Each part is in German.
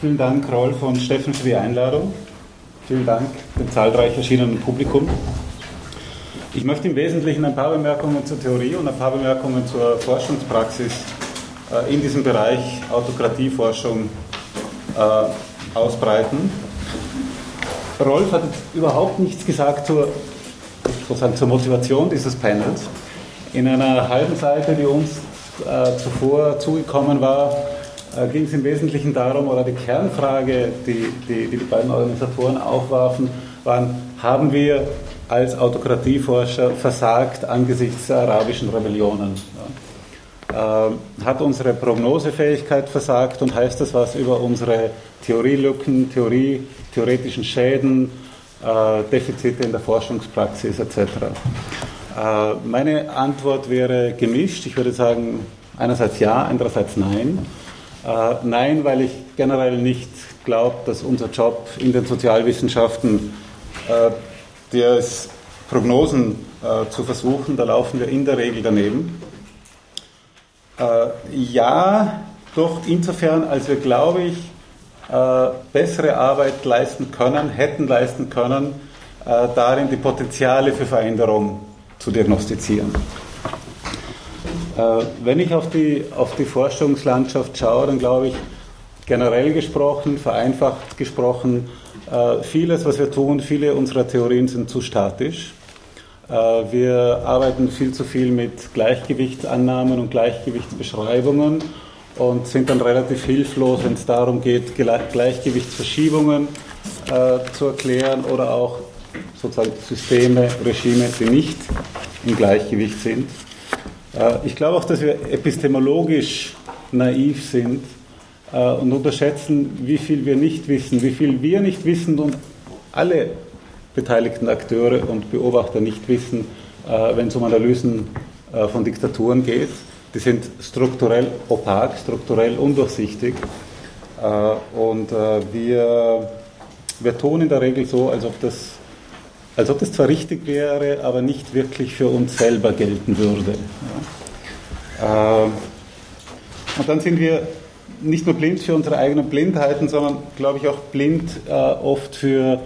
Vielen Dank, Rolf und Steffen, für die Einladung. Vielen Dank dem zahlreich erschienenen Publikum. Ich möchte im Wesentlichen ein paar Bemerkungen zur Theorie und ein paar Bemerkungen zur Forschungspraxis äh, in diesem Bereich Autokratieforschung äh, ausbreiten. Rolf hat überhaupt nichts gesagt zur, sozusagen zur Motivation dieses Panels. In einer halben Seite, die uns äh, zuvor zugekommen war, ging es im Wesentlichen darum, oder die Kernfrage, die die, die beiden Organisatoren aufwarfen, waren, haben wir als Autokratieforscher versagt angesichts der arabischen Rebellionen? Ja. Äh, hat unsere Prognosefähigkeit versagt und heißt das was über unsere Theorielücken, Theorie, theoretischen Schäden, äh, Defizite in der Forschungspraxis etc.? Äh, meine Antwort wäre gemischt. Ich würde sagen, einerseits ja, andererseits nein. Äh, nein, weil ich generell nicht glaube, dass unser Job in den Sozialwissenschaften äh, der ist, Prognosen äh, zu versuchen, da laufen wir in der Regel daneben. Ja, doch insofern, als wir, glaube ich, bessere Arbeit leisten können, hätten leisten können, darin die Potenziale für Veränderung zu diagnostizieren. Äh, wenn ich auf die, auf die Forschungslandschaft schaue, dann glaube ich, generell gesprochen, vereinfacht gesprochen, äh, vieles, was wir tun, viele unserer Theorien sind zu statisch. Äh, wir arbeiten viel zu viel mit Gleichgewichtsannahmen und Gleichgewichtsbeschreibungen und sind dann relativ hilflos, wenn es darum geht, Gleichgewichtsverschiebungen zu erklären oder auch sozusagen Systeme, Regime, die nicht im Gleichgewicht sind. Äh, ich glaube auch, dass wir epistemologisch naiv sind äh, und unterschätzen, wie viel wir nicht wissen, wie viel wir nicht wissen und alle beteiligten Akteure und Beobachter nicht wissen, äh, wenn es um Analysen von Diktaturen geht. Die sind strukturell opak, strukturell undurchsichtig. Und wir, wir tun in der Regel so, als ob das als ob das zwar richtig wäre, aber nicht wirklich für uns selber gelten würde. Ja. Ähm, und dann sind wir nicht nur blind für unsere eigenen Blindheiten, sondern, glaube ich, auch blind äh, oft für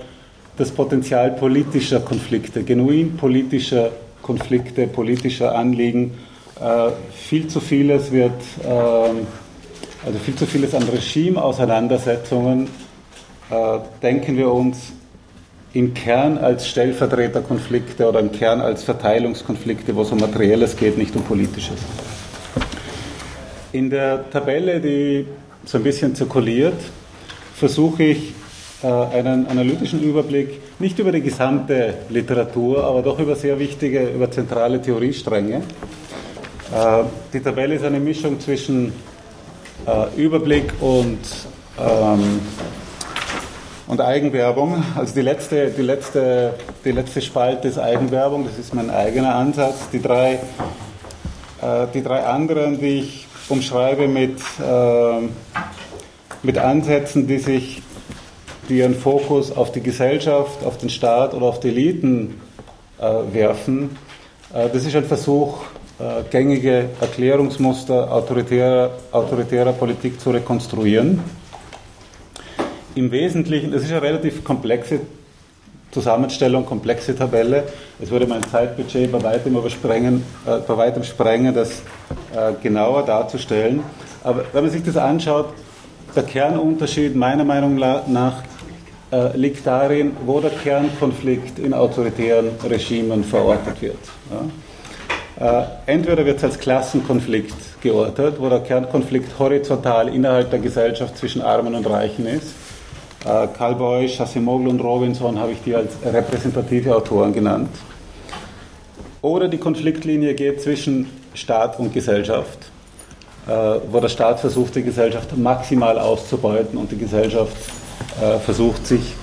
das Potenzial politischer Konflikte, genuin politischer Konflikte, politischer Anliegen. Äh, viel zu vieles wird, äh, also viel zu vieles an Regime-Auseinandersetzungen, äh, denken wir uns, im Kern als Stellvertreterkonflikte oder im Kern als Verteilungskonflikte, wo es um Materielles geht, nicht um Politisches. In der Tabelle, die so ein bisschen zirkuliert, versuche ich äh, einen analytischen Überblick nicht über die gesamte Literatur, aber doch über sehr wichtige, über zentrale Theoriestränge. Äh, die Tabelle ist eine Mischung zwischen äh, Überblick und ähm, und Eigenwerbung. Also die letzte, die, letzte, die letzte Spalte ist Eigenwerbung, das ist mein eigener Ansatz. Die drei, äh, die drei anderen, die ich umschreibe mit, äh, mit Ansätzen, die sich die ihren Fokus auf die Gesellschaft, auf den Staat oder auf die Eliten äh, werfen. Äh, das ist ein Versuch, äh, gängige Erklärungsmuster autoritärer, autoritärer Politik zu rekonstruieren im Wesentlichen, das ist eine relativ komplexe Zusammenstellung, komplexe Tabelle. Es würde mein Zeitbudget bei weitem übersprengen, äh, bei weitem sprengen, das äh, genauer darzustellen. Aber wenn man sich das anschaut, der Kernunterschied meiner Meinung nach äh, liegt darin, wo der Kernkonflikt in autoritären Regimen verortet wird. Ja? Äh, entweder wird es als Klassenkonflikt geortet, wo der Kernkonflikt horizontal innerhalb der Gesellschaft zwischen Armen und Reichen ist äh, Karl Beuys, Asimoglu und Robinson habe ich die als repräsentative Autoren genannt. Oder die Konfliktlinie geht zwischen Staat und Gesellschaft, äh, wo der Staat versucht, die Gesellschaft maximal auszubeuten und die Gesellschaft äh, versucht, sich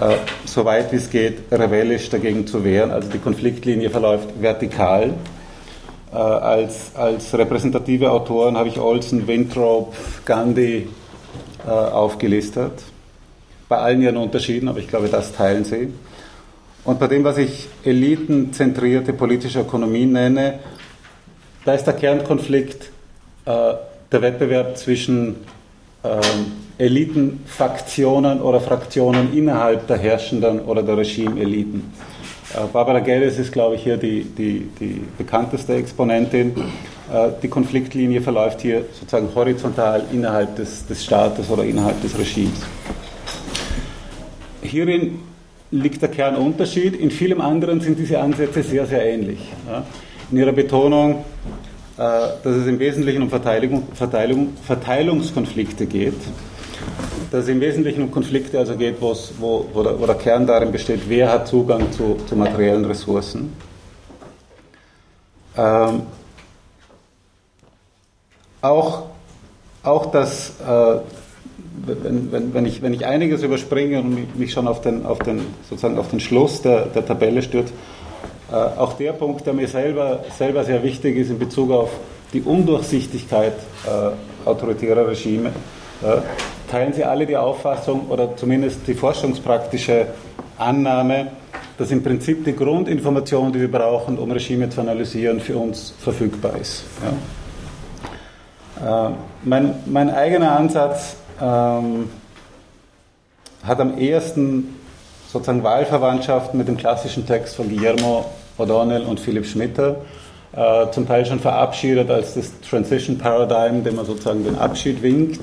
äh, so weit wie es geht rebellisch dagegen zu wehren. Also die Konfliktlinie verläuft vertikal. Als, als repräsentative Autoren habe ich Olson, Winthrop, Gandhi aufgelistet bei allen ihren Unterschieden, aber ich glaube, das teilen sie. Und bei dem, was ich elitenzentrierte politische Ökonomie nenne, da ist der Kernkonflikt äh, der Wettbewerb zwischen äh, Elitenfaktionen oder Fraktionen innerhalb der herrschenden oder der Regime-Eliten. Äh, Barbara Geddes ist, glaube ich, hier die, die, die bekannteste Exponentin. Äh, die Konfliktlinie verläuft hier sozusagen horizontal innerhalb des, des Staates oder innerhalb des Regimes. Hierin liegt der Kernunterschied. In vielem anderen sind diese Ansätze sehr, sehr ähnlich. In ihrer Betonung, äh, dass es im Wesentlichen um Verteilung, Verteilung, Verteilungskonflikte geht dass es im Wesentlichen um Konflikte also geht, wo, wo, der, wo der Kern darin besteht, wer hat Zugang zu, zu materiellen Ressourcen. Ähm, auch, auch das, äh, wenn, wenn, wenn, ich, wenn ich einiges überspringe und mich schon auf den, auf den, sozusagen auf den Schluss der, der Tabelle stürze, äh, auch der Punkt, der mir selber, selber sehr wichtig ist in Bezug auf die Undurchsichtigkeit äh, autoritärer Regime, äh, teilen Sie alle die Auffassung oder zumindest die forschungspraktische Annahme, dass im Prinzip die Grundinformation, die wir brauchen, um Regime zu analysieren, für uns verfügbar ist. Ja? Äh, mein, mein, eigener Ansatz ähm, hat am ehesten sozusagen Wahlverwandtschaft mit dem klassischen Text von Guillermo O'Donnell und Philipp Schmitter, äh, zum Teil schon verabschiedet als das Transition Paradigm, dem man sozusagen den Abschied winkt.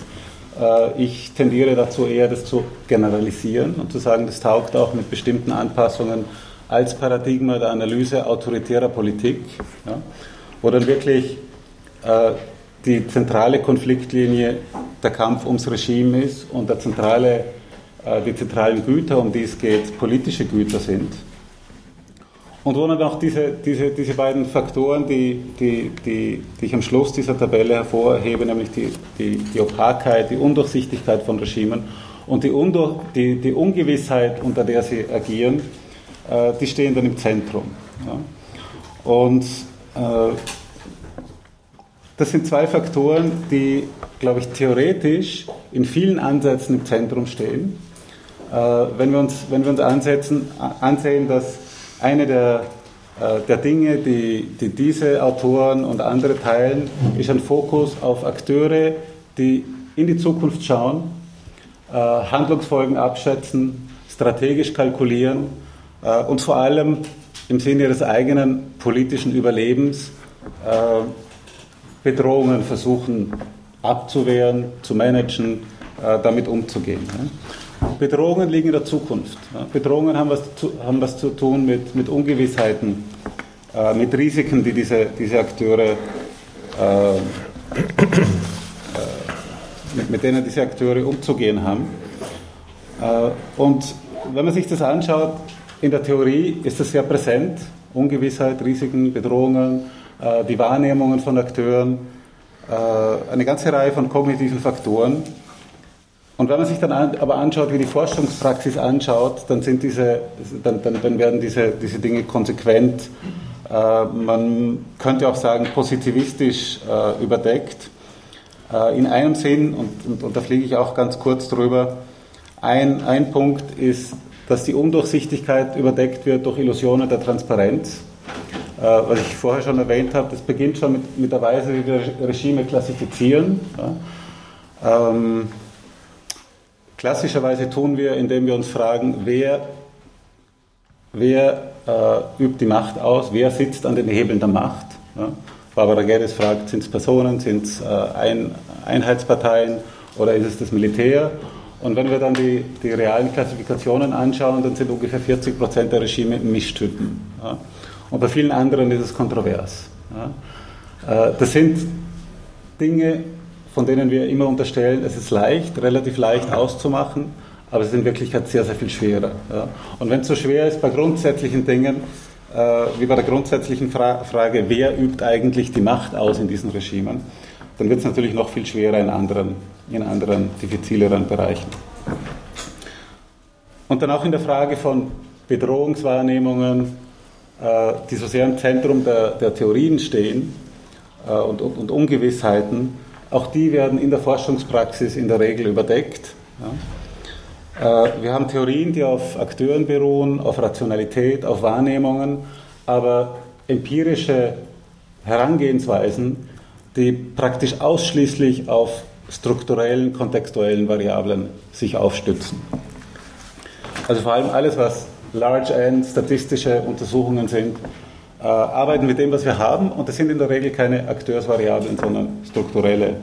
Äh, ich tendiere dazu eher, das zu generalisieren und zu sagen, das taugt auch mit bestimmten Anpassungen als Paradigma der Analyse autoritärer Politik, ja, wo dann wirklich äh, die zentrale Konfliktlinie der Kampf ums Regime ist und der zentrale, äh, die zentralen Güter, um die es geht, politische Güter sind. Und wo dann auch diese, diese, diese beiden Faktoren, die, die, die, die ich am Schluss dieser Tabelle hervorhebe, nämlich die, die, die Opakheit, die Undurchsichtigkeit von Regimen und die, Undurch, die, die Ungewissheit, unter der sie agieren, äh, die stehen dann im Zentrum. Und äh, das sind zwei Faktoren, die, glaube ich, theoretisch in vielen Ansätzen im Zentrum stehen. Äh, wenn, wir uns, wenn wir uns ansetzen, ansehen, dass eine der, äh, der Dinge, die, die diese Autoren und andere teilen, ist ein Fokus auf Akteure, die in die Zukunft schauen, äh, Handlungsfolgen abschätzen, strategisch kalkulieren äh, und vor allem im Sinne ihres eigenen politischen Überlebens Bedrohungen versuchen abzuwehren, zu managen, damit umzugehen. Bedrohungen liegen in der Zukunft. Bedrohungen haben was zu, haben was zu tun mit, mit Ungewissheiten, äh, mit Risiken, die diese, diese Akteure, äh, äh, mit, mit, denen diese Akteure umzugehen haben. Äh, und wenn man sich das anschaut, in der Theorie ist das sehr präsent. Ungewissheit, Risiken, Bedrohungen, äh, die Wahrnehmungen von Akteuren, äh, eine ganze Reihe von kognitiven Faktoren und wenn man sich dann an, aber anschaut, wie die Forschungspraxis anschaut, dann, sind diese, dann, dann, dann werden diese, diese Dinge konsequent, äh, man könnte auch sagen, positivistisch äh, überdeckt. Äh, in einem Sinn, und, und, und da fliege ich auch ganz kurz drüber, ein, ein Punkt ist, dass die Undurchsichtigkeit überdeckt wird durch Illusionen der Transparenz. Äh, was ich vorher schon erwähnt habe, das beginnt schon mit, mit der Weise, wie wir Regime klassifizieren. Ja. Ähm, Klassischerweise tun wir, indem wir uns fragen, wer, wer äh, übt die Macht aus, wer sitzt an den Hebeln der Macht. Ja? Barbara Geddes fragt, sind es Personen, sind es äh, Ein Einheitsparteien oder ist es das Militär? Und wenn wir dann die, die realen Klassifikationen anschauen, dann sind ungefähr 40 Prozent der Regime Mischtypen. Ja? Und bei vielen anderen ist es kontrovers. Ja? Äh, das sind Dinge, von denen wir immer unterstellen, es ist leicht, relativ leicht auszumachen, aber es ist in Wirklichkeit sehr, sehr viel schwerer. Ja. Und wenn es so schwer ist bei grundsätzlichen Dingen, äh, wie bei der grundsätzlichen Fra Frage, wer übt eigentlich die Macht aus in diesen Regimen, dann wird es natürlich noch viel schwerer in anderen, in anderen diffizileren Bereichen. Und dann auch in der Frage von Bedrohungswahrnehmungen, die so sehr im Zentrum der, der Theorien stehen äh, und, und, und Ungewissheiten, auch die werden in der Forschungspraxis in der Regel überdeckt. Ja. Äh, wir haben Theorien, die auf Akteuren beruhen, auf Rationalität, auf Wahrnehmungen, aber empirische Herangehensweisen, die praktisch ausschließlich auf strukturellen, kontextuellen Variablen sich aufstützen. Also vor allem alles, was Large End, statistische Untersuchungen sind, äh, arbeiten mit dem, was wir haben und das sind in der Regel keine Akteursvariablen, sondern strukturelle,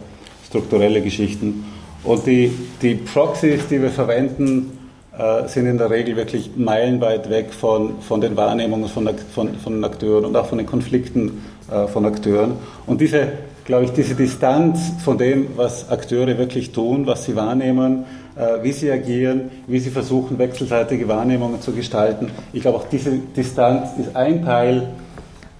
strukturelle Geschichten. Und die, die Proxys, die wir verwenden, äh, sind in der Regel wirklich meilenweit weg von, von den Wahrnehmungen von, von, von Akteuren und auch von den Konflikten äh, von Akteuren. Und diese, glaube ich, diese Distanz von dem, was Akteure wirklich tun, was sie wahrnehmen, wie sie agieren, wie sie versuchen, wechselseitige Wahrnehmungen zu gestalten. Ich glaube, auch diese Distanz ist ein Teil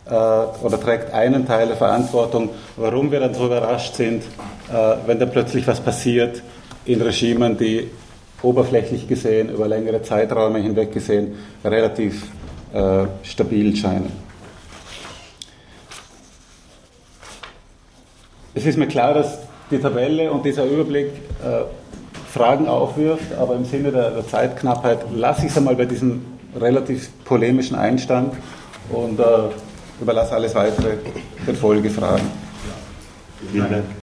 äh, oder trägt einen Teil der Verantwortung, warum wir dann so überrascht sind, äh, wenn da plötzlich was passiert in Regimen, die oberflächlich gesehen, über längere Zeiträume hinweg gesehen, relativ äh, stabil scheinen. Es ist mir klar, dass die Tabelle und dieser Überblick äh, Fragen aufwirft, aber im Sinne der, der Zeitknappheit lasse ich es einmal bei diesem relativ polemischen Einstand und äh, überlasse alles weitere den Folgefragen. Vielen Dank.